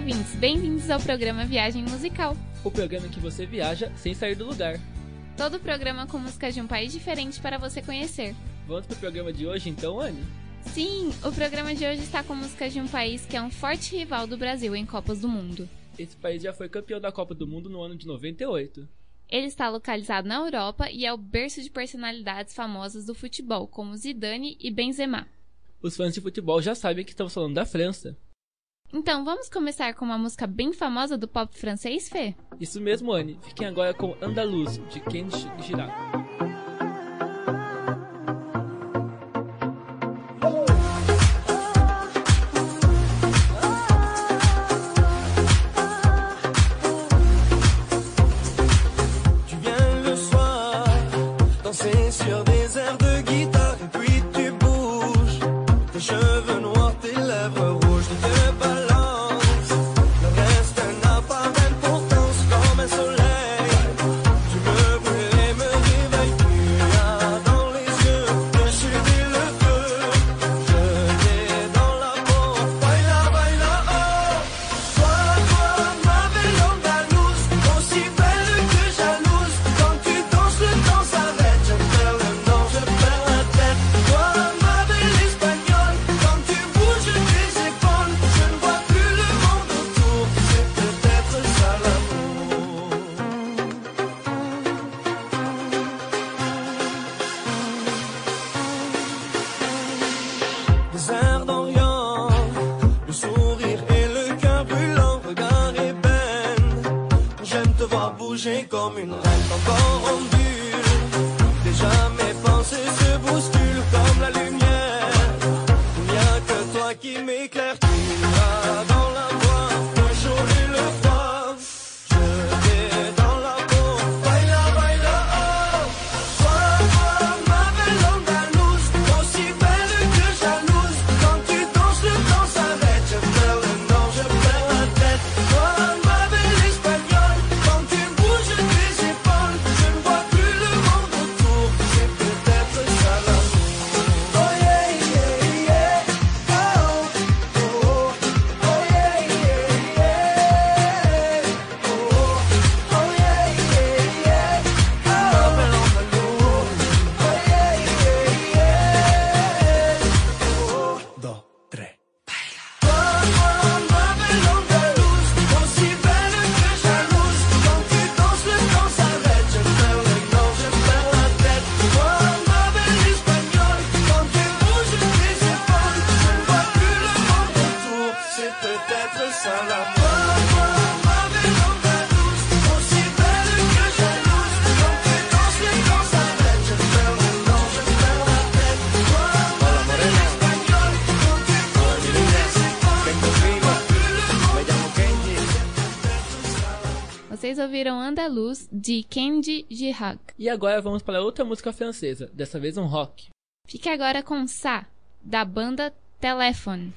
ouvintes, bem-vindos ao programa Viagem Musical. O programa em que você viaja sem sair do lugar. Todo o programa com músicas de um país diferente para você conhecer. Vamos para o programa de hoje então, Anne? Sim, o programa de hoje está com músicas de um país que é um forte rival do Brasil em Copas do Mundo. Esse país já foi campeão da Copa do Mundo no ano de 98. Ele está localizado na Europa e é o berço de personalidades famosas do futebol, como Zidane e Benzema. Os fãs de futebol já sabem que estamos falando da França. Então, vamos começar com uma música bem famosa do pop francês, Fê? Isso mesmo, Anne. Fiquem agora com Andaluz, de Ken Girac. Encore embue, déjà mes pensées se bousculent comme la lumière. Il n'y a que toi qui m'éclaires. ouviram Andaluz, de Kenji Girac. E agora vamos para outra música francesa, dessa vez um rock. Fique agora com Sa, da banda Telephone.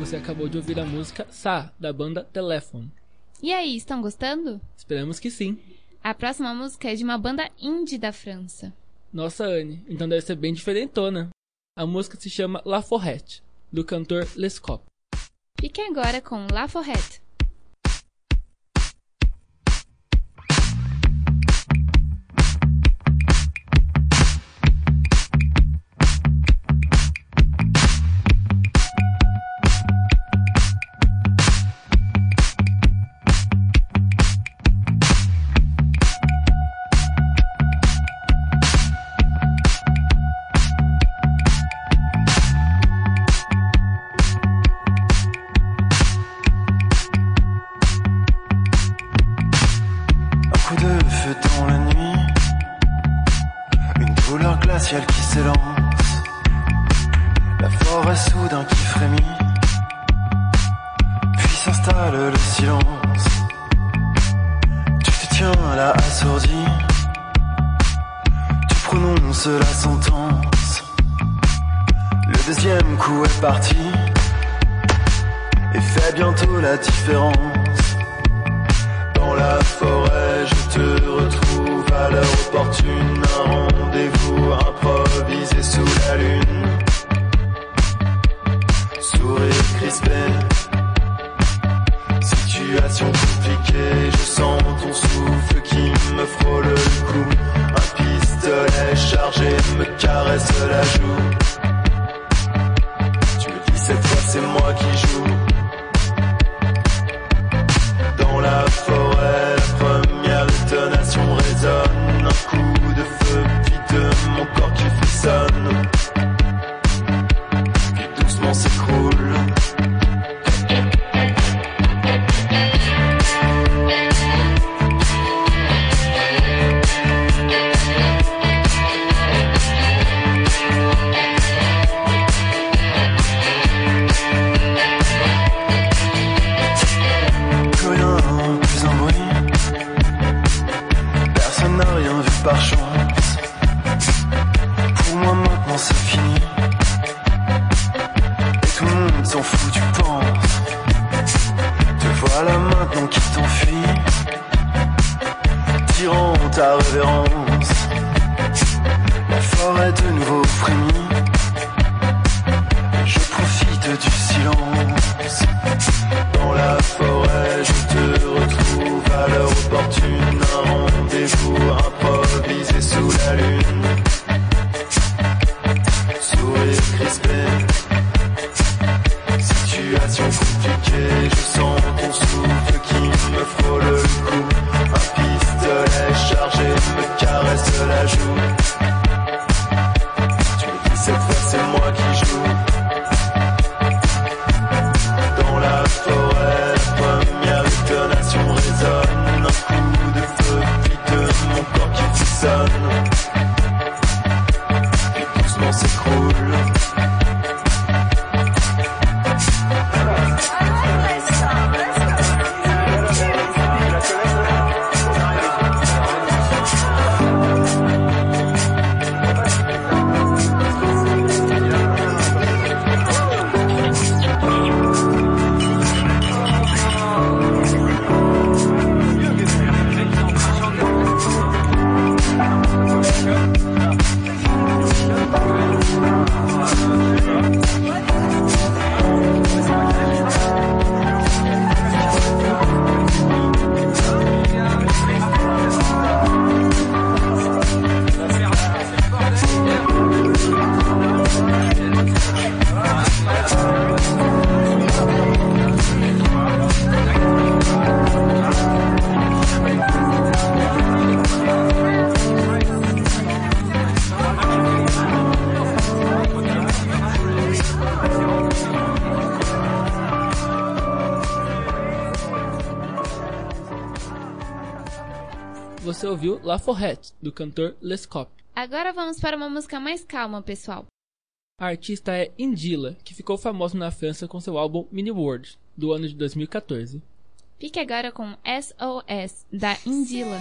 Acabou de ouvir a música Sa, da banda Telephone. E aí, estão gostando? Esperamos que sim. A próxima música é de uma banda indie da França. Nossa, Anne, então deve ser bem diferentona. A música se chama La Forrette, do cantor Lescop. Fiquem agora com La Forrette. Dans la forêt, je te retrouve à l'heure opportune. Un rendez-vous improvisé sous la lune. Sourire crispé. Situation compliquée, je sens ton souffle qui me frôle le cou. Un pistolet chargé me caresse la joue. Tu me dis cette fois c'est moi qui joue. La forêt, première détonation résonne. Un coup de feu, puis mon corps qui frissonne. Ta révérence. La forêt de Você ouviu La Forrette, do cantor Lescop. Agora vamos para uma música mais calma, pessoal. A artista é Indila, que ficou famosa na França com seu álbum Mini World, do ano de 2014. Fique agora com SOS, da Indila.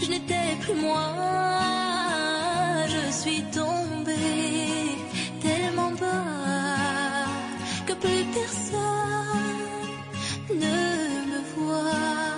Je n'étais plus moi. Je suis tombée tellement bas que plus personne ne me voit.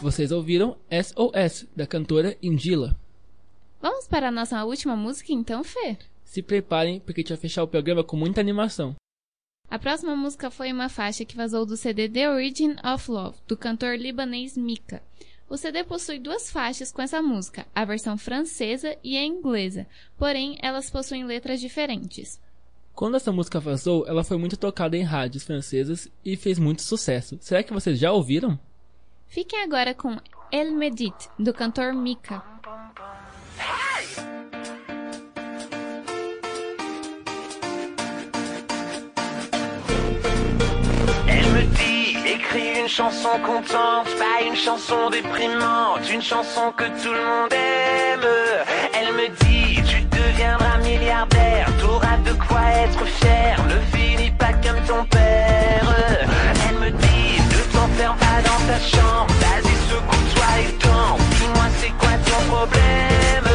Vocês ouviram SOS, da cantora Indila. Vamos para a nossa última música então, Fê? Se preparem, porque a gente vai fechar o programa com muita animação. A próxima música foi uma faixa que vazou do CD The Origin of Love, do cantor libanês Mika. O CD possui duas faixas com essa música, a versão francesa e a inglesa, porém elas possuem letras diferentes. Quando essa música vazou, ela foi muito tocada em rádios francesas e fez muito sucesso. Será que vocês já ouviram? Fiquem agora com El Medit, do cantor Mika. Elle me dit, écris une chanson contente, pas une chanson déprimante, une chanson que tout le monde aime. Elle me dit, tu deviendras milliardaire, t'auras de quoi être fier, ne finis pas comme ton père meurs pas dans ta chambre. Vas-y secoue-toi et tombe. Dis-moi c'est quoi ton problème?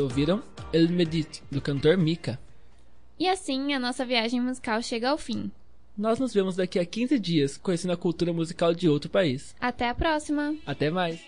ouviram El Medit, do cantor Mika. E assim a nossa viagem musical chega ao fim. Nós nos vemos daqui a 15 dias, conhecendo a cultura musical de outro país. Até a próxima! Até mais!